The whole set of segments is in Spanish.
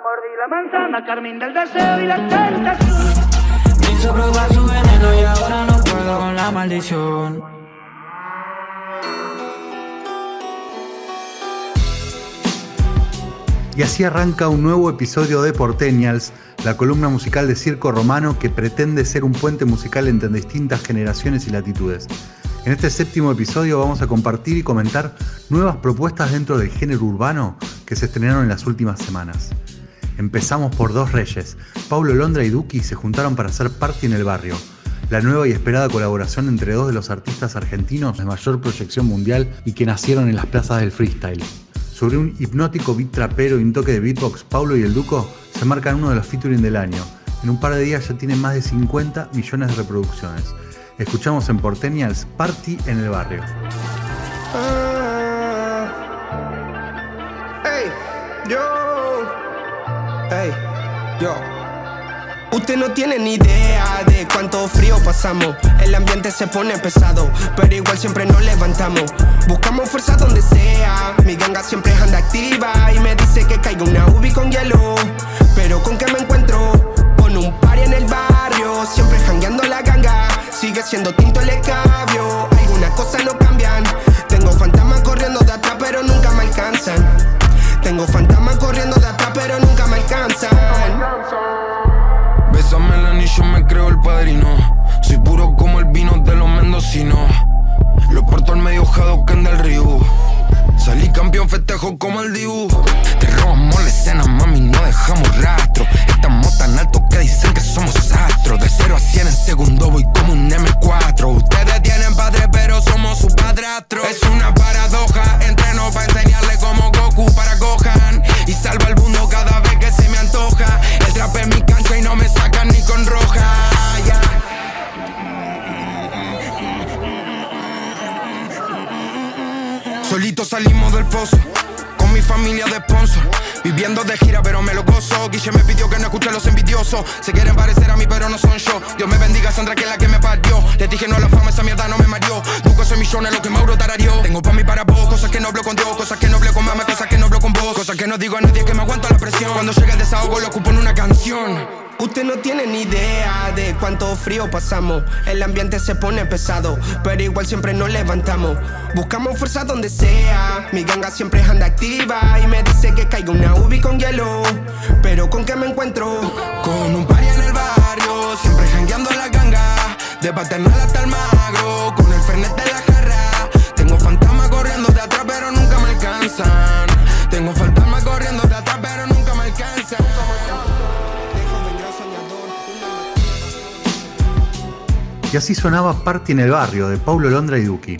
mordí la manzana, Carmín del deseo y la tentación. Quiso probar su veneno y ahora no puedo con la maldición. Y así arranca un nuevo episodio de Porteñals, la columna musical de Circo Romano que pretende ser un puente musical entre distintas generaciones y latitudes. En este séptimo episodio vamos a compartir y comentar nuevas propuestas dentro del género urbano que se estrenaron en las últimas semanas. Empezamos por Dos Reyes. Paulo Londra y Duki se juntaron para hacer Party en el Barrio, la nueva y esperada colaboración entre dos de los artistas argentinos de mayor proyección mundial y que nacieron en las plazas del freestyle. Sobre un hipnótico beat trapero y un toque de beatbox, Paulo y el Duco se marcan uno de los featuring del año. En un par de días ya tienen más de 50 millones de reproducciones. Escuchamos en Portenials Party en el Barrio. Yo. Usted no tiene ni idea de cuánto frío pasamos. El ambiente se pone pesado, pero igual siempre nos levantamos. Buscamos fuerza donde sea. Mi ganga siempre anda activa y me dice que caiga una ubi con hielo. Pero con qué me encuentro? Con un party en el barrio, siempre jangueando la ganga. Sigue siendo tinto el escabio. Algunas cosas no cambian. Tengo fantasmas corriendo de atrás, pero nunca me alcanzan. Tengo fantasmas corriendo de atrás, Soy puro como el vino de los mendocinos. Lo porto al medio Hadouken del río. Salí campeón, festejo como el Dibu. Te robamos la escena, mami, no dejamos rastro. Estamos tan altos que dicen que somos astros. De 0 a 100 en segundo voy como un M4. Ustedes Se quieren parecer a mí, pero no son yo. Dios me bendiga, Sandra, que es la que me parió. Les dije no a la fama, esa mierda no me mareó. Busco ese millones, lo que Mauro tarareó. Tengo pa' mí para vos, cosas que no hablo con Dios. Cosas que no hablo con mamá, cosas que no hablo con vos. Cosas que no digo a nadie que me aguanto la presión. Cuando llega el desahogo, lo ocupo en una canción. Usted no tiene ni idea de cuánto frío pasamos. El ambiente se pone pesado, pero igual siempre nos levantamos. Buscamos fuerza donde sea. Mi ganga siempre anda activa y me dice que caiga una ubi con hielo. Pero con qué me encuentro? Con un party en el barrio, siempre jangueando la ganga. De paternal hasta el magro, con el fernet de la Y así sonaba Party en el Barrio de Paulo Londra y Duki.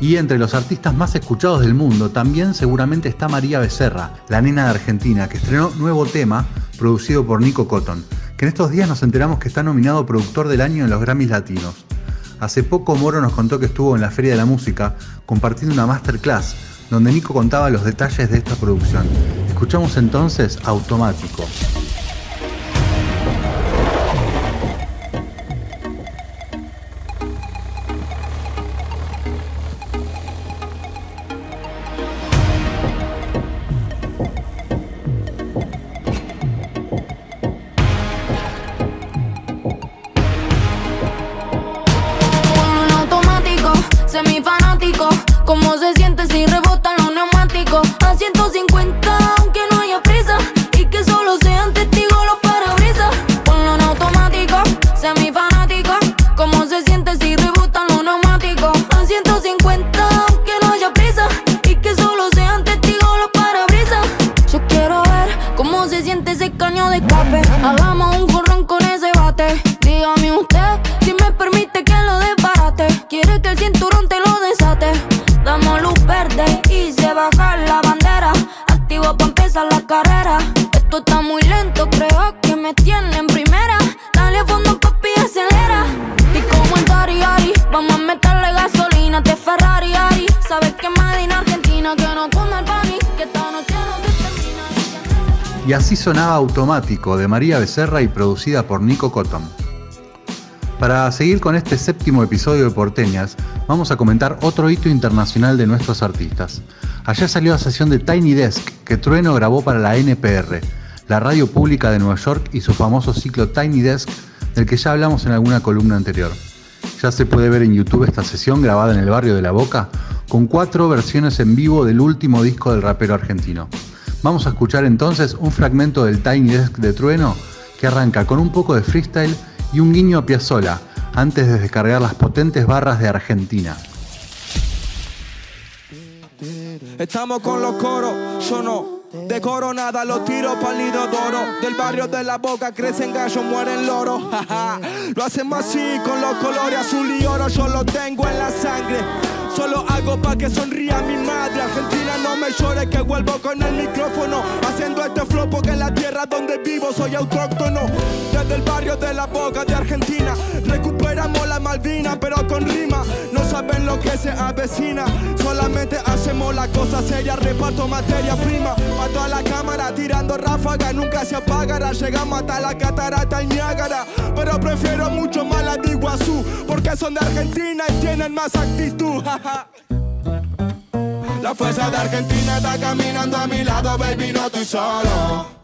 Y entre los artistas más escuchados del mundo también seguramente está María Becerra, la nena de Argentina, que estrenó nuevo tema producido por Nico Cotton, que en estos días nos enteramos que está nominado Productor del Año en los Grammys Latinos. Hace poco Moro nos contó que estuvo en la Feria de la Música compartiendo una masterclass donde Nico contaba los detalles de esta producción. Escuchamos entonces Automático. Y así sonaba Automático de María Becerra y producida por Nico Cotton. Para seguir con este séptimo episodio de Porteñas, vamos a comentar otro hito internacional de nuestros artistas. Ayer salió la sesión de Tiny Desk que Trueno grabó para la NPR, la radio pública de Nueva York y su famoso ciclo Tiny Desk, del que ya hablamos en alguna columna anterior. Ya se puede ver en YouTube esta sesión grabada en el barrio de La Boca, con cuatro versiones en vivo del último disco del rapero argentino. Vamos a escuchar entonces un fragmento del Tiny Desk de Trueno que arranca con un poco de freestyle y un guiño a Piazzolla, antes de descargar las potentes barras de Argentina. Estamos con los coros, yo no. De coronada los tiros pálido doro. Del barrio de la boca crecen gallos, mueren loros. lo hacemos así con los colores azul y oro. Yo lo tengo en la sangre. Solo hago pa' que sonría mi madre. Argentina no me llore que vuelvo con el micrófono. Haciendo este flow porque en la tierra donde vivo soy autóctono. Desde el barrio de la boca de Argentina. Recuperamos la Malvina pero con rima. No saben lo que se avecina. Solamente hacemos la cosa seria. Reparto materia prima. Mato a la cámara tirando ráfaga. Nunca se apagará. Llegamos hasta la catarata el Niágara. Pero prefiero mucho más la de Iguazú. Porque son de Argentina y tienen más actitud. La fuerza de Argentina está caminando a mi lado, baby, no estoy solo.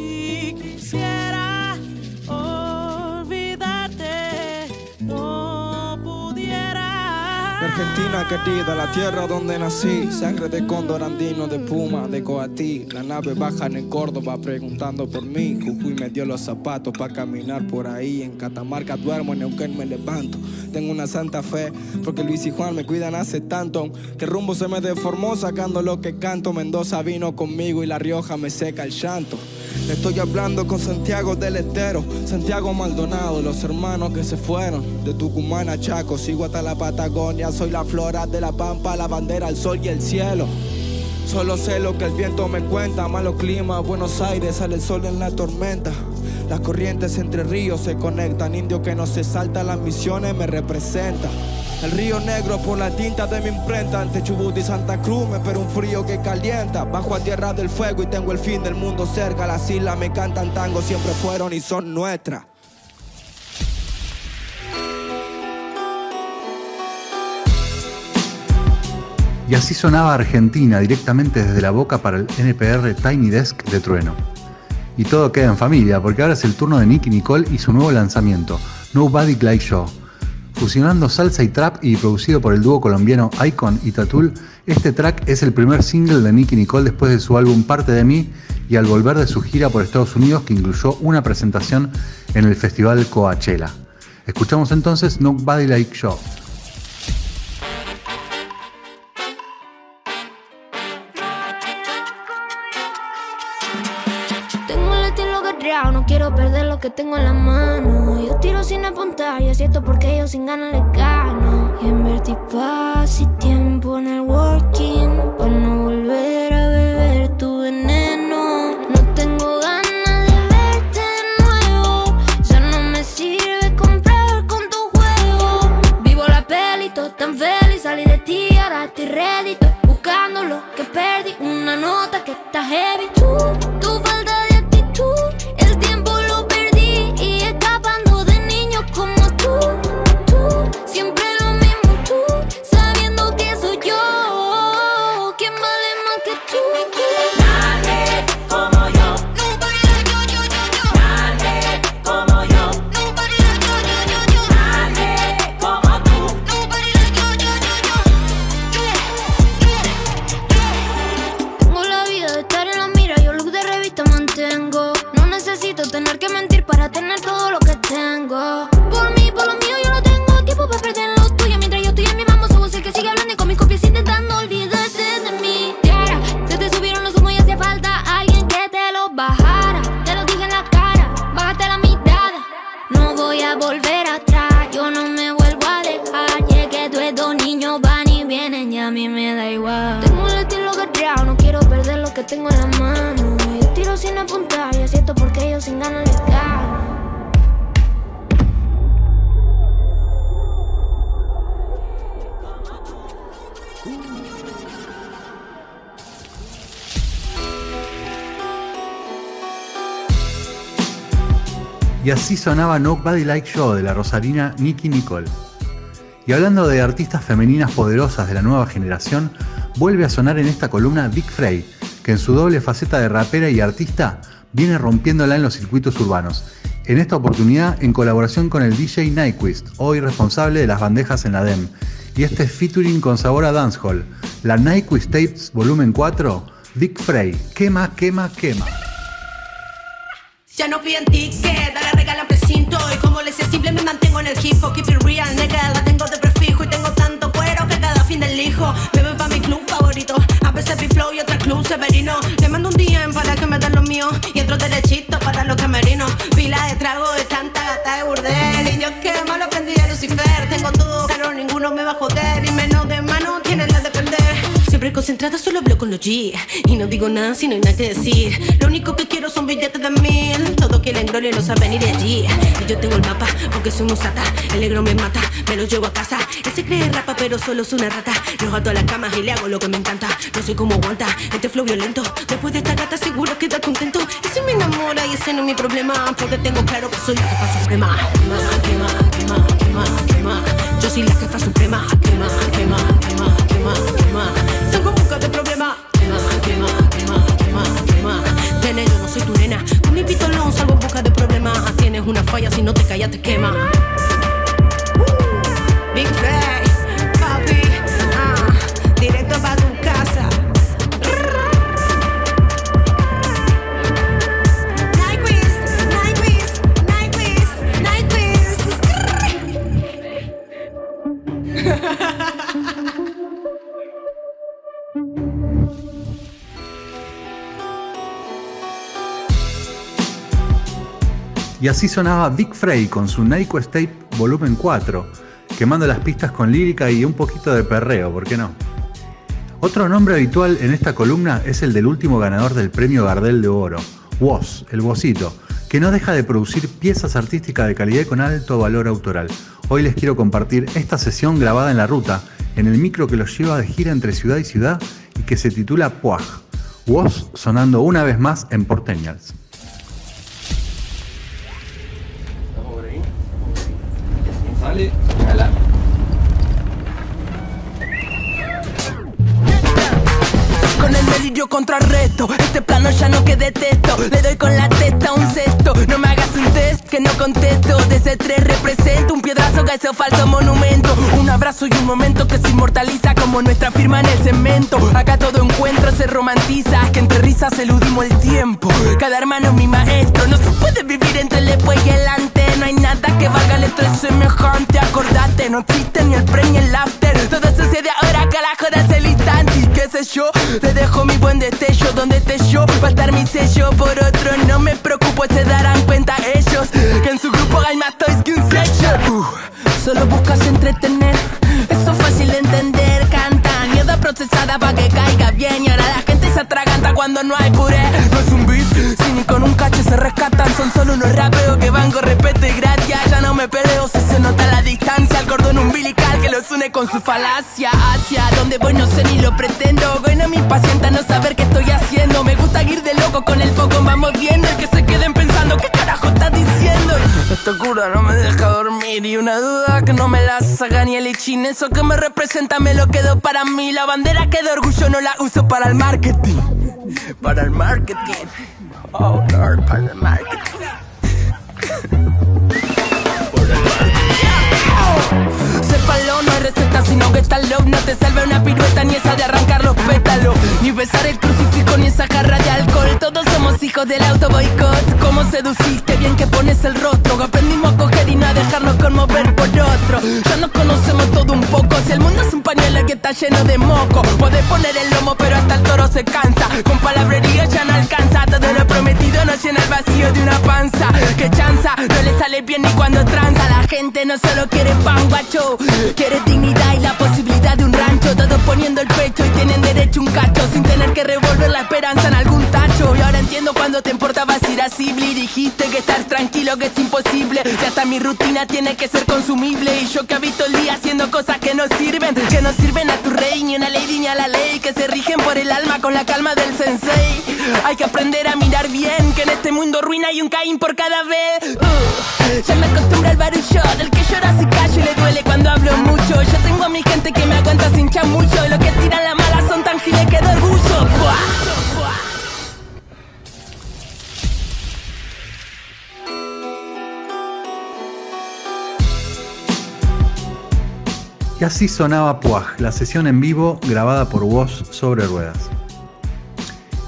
querida, la tierra donde nací. Sangre de cóndor andino, de puma, de coatí. La nave baja en Córdoba preguntando por mí. Jujuy me dio los zapatos para caminar por ahí. En Catamarca duermo, en Neuquén me levanto. Tengo una santa fe, porque Luis y Juan me cuidan hace tanto. Que rumbo se me deformó sacando lo que canto. Mendoza vino conmigo y La Rioja me seca el llanto. Estoy hablando con Santiago del Estero, Santiago Maldonado, los hermanos que se fueron de Tucumán a Chaco, sigo hasta la Patagonia, soy la flora de la pampa, la bandera, el sol y el cielo. Solo sé lo que el viento me cuenta, malo clima, Buenos Aires sale el sol en la tormenta. Las corrientes entre ríos se conectan, indio que no se salta las misiones me representa. El río negro por la tinta de mi imprenta Ante Chubut y Santa Cruz me espero un frío que calienta Bajo a tierra del fuego y tengo el fin del mundo cerca Las islas me cantan tango, siempre fueron y son nuestras Y así sonaba Argentina directamente desde la boca para el NPR Tiny Desk de Trueno. Y todo queda en familia, porque ahora es el turno de Nicky Nicole y su nuevo lanzamiento, Nobody Like Show. Fusionando salsa y trap y producido por el dúo colombiano Icon y Tatul, este track es el primer single de Nicky Nicole después de su álbum Parte de mí y al volver de su gira por Estados Unidos que incluyó una presentación en el festival Coachella. Escuchamos entonces Nobody Like Show. no quiero perder lo que tengo en la mano. Yo tiro sin apuntar y es cierto porque sin ganas le gano. Y invertí paz y tiempo en el working para no volver a beber tu veneno. No tengo ganas de verte de nuevo. Ya no me sirve comprar con tu juego. Vivo la pelito tan feliz, salí de ti, ahora estoy ready. Estoy buscando lo que perdí. Una nota que está heavy. Tú, Y así sonaba Nobody Like Show de la rosarina Nicky Nicole. Y hablando de artistas femeninas poderosas de la nueva generación, vuelve a sonar en esta columna Dick Frey, que en su doble faceta de rapera y artista viene rompiéndola en los circuitos urbanos. En esta oportunidad en colaboración con el DJ Nyquist, hoy responsable de las bandejas en la DEM. Y este featuring con sabor a dancehall, la Nyquist Tapes Volumen 4, Dick Frey, quema, quema, quema. Ya no piden ticket, dale regalan precinto. Y como les es simple me mantengo en el hip hop Keep it real, nigga, la tengo de prefijo Y tengo tanto cuero que cada fin del hijo. Me voy pa' mi club favorito. A veces mi flow y otra club severino. Le mando un DM para que me den lo mío. Y entro derechito para los camerinos. Pila de trago de tanta gata de burdel. Y yo que malo aprendí de Lucifer. Tengo todo claro, ninguno me va a joder. Y menos de mano tienen la de perder Siempre concentrada solo hablo con los G. Y no digo nada si no hay nada que decir. Lo único que quiero son billetes de mil. Todos quieren gloria y no saben ir de allí. Y yo tengo el mapa porque soy musata El negro me mata, me lo llevo a casa. Ese cree rapa pero solo es una rata. Lo ato a la cama y le hago lo que me encanta. No soy como aguanta, este flow violento. Después de esta gata seguro queda contento. Ese me enamora y ese no es mi problema. Porque tengo claro que soy la jefa suprema. Quema, quema, quema, quema, quema. Yo soy la jefa suprema. Quema, quema, quema, quema, quema Con mi pistolón salgo en busca de problemas. Tienes una falla, si no te callas te quema Y así sonaba Big Frey con su Nyquist Tape Volumen 4, quemando las pistas con lírica y un poquito de perreo, ¿por qué no? Otro nombre habitual en esta columna es el del último ganador del premio Gardel de Oro, Woz, el Wozito, que no deja de producir piezas artísticas de calidad y con alto valor autoral. Hoy les quiero compartir esta sesión grabada en la ruta, en el micro que los lleva de gira entre ciudad y ciudad y que se titula Puaj. Woz sonando una vez más en Porteñals. Con el delirio contrarresto Este plano ya no que detesto Le doy con la testa un cesto. No me hagas un test que no contesto. Desde tres represento un piedrazo que ese falso monumento. Un abrazo y un momento que se inmortaliza Como nuestra firma en el cemento. Acá todo encuentro se romantiza Que entre risas eludimos el tiempo. Cada hermano es mi maestro No se puede vivir entre el después y el antes. No hay nada que valga el estrés semejante. Acordate, no existe ni el pre ni el after. Todo sucede ahora, carajo, das el instante. Y qué sé yo, te dejo mi buen destello Donde esté yo, va a estar mi sello. Por otro no me preocupo, se darán cuenta ellos ichin Eso que me representa me lo quedo para mí. La bandera que de orgullo no la uso para el marketing. Para el marketing. Oh Lord, para el marketing receta, sino que está love No te salve una pirueta, ni esa de arrancar los pétalos Ni besar el crucifijo, ni esa jarra de alcohol. Todos somos hijos del auto boicot. ¿Cómo seduciste? Bien que pones el rostro. Aprendimos a coger y no a dejarnos conmover por otro. Ya nos conocemos todo un poco. Si el mundo es un pañuelo que está lleno de moco. Podés poner el lomo, pero hasta el toro se cansa. Con palabrería ya no alcanza. Todo lo prometido no llena el vacío de una panza. Que chanza, no le sale bien ni cuando tranza. La gente no solo quiere pan guacho. Quiere y la posibilidad de un rancho Todos poniendo el pecho y tienen derecho a un cacho Sin tener que revolver la esperanza en algún tacho Y ahora entiendo cuando te importaba ir así Bleedy dijiste que estar tranquilo que es imposible. Y hasta mi rutina tiene que ser consumible. Y yo que habito el día haciendo cosas que no sirven, que no sirven a tu rey, ni a una lady ni a la ley, que se rigen por el alma con la calma del sensei. Hay que aprender a mirar bien, que en este mundo ruina hay un Caín por cada vez. Uh, ya me acostumbro al barullo del que llora si callo y le duele cuando hablo mucho. Yo tengo a mi gente que me aguanta sin chamullo. Y lo que tiran la mala son tan giles que de orgullo. Y así sonaba Puaj, la sesión en vivo grabada por Woz sobre ruedas.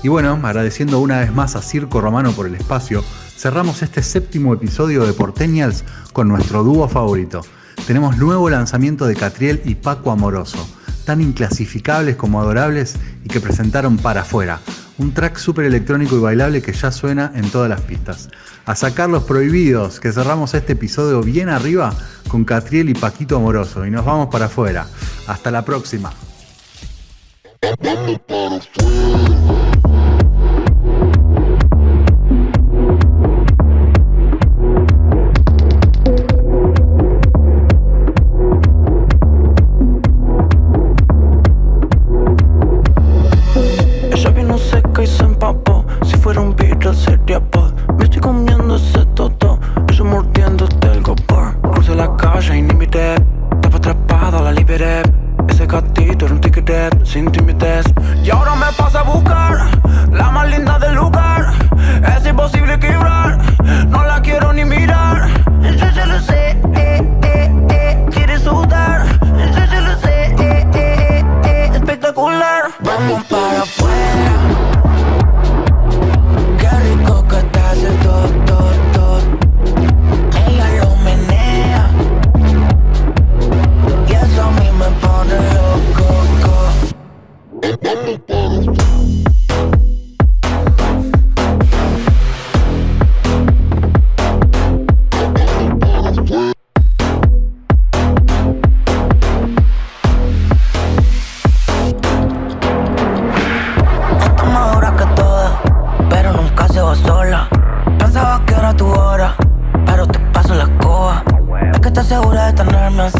Y bueno, agradeciendo una vez más a Circo Romano por el espacio, cerramos este séptimo episodio de Porteñals con nuestro dúo favorito. Tenemos nuevo lanzamiento de Catriel y Paco Amoroso, tan inclasificables como adorables y que presentaron para afuera. Un track súper electrónico y bailable que ya suena en todas las pistas. A sacar los prohibidos, que cerramos este episodio bien arriba con Catriel y Paquito Amoroso y nos vamos para afuera. Hasta la próxima. Ella vino seca y se empapó. Si fuera un Beatle sería Paul. Me estoy comiendo ese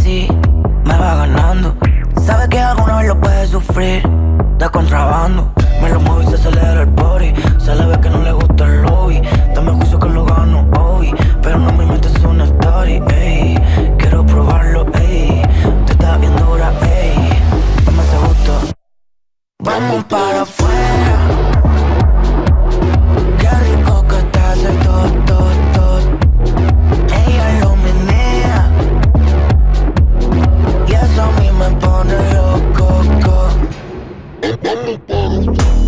me va ganando. Sabe que alguna vez lo puede sufrir, de contrabando. Me lo muevo y se acelera el body. Se le ve que no le gusta el lobby. Dame juicio que lo gano hoy, pero no me metes una story, ey. Quiero probarlo, ey. Tú estás bien dura, ey. Dame ese gusto. Vamos para afuera. Sonic bottles.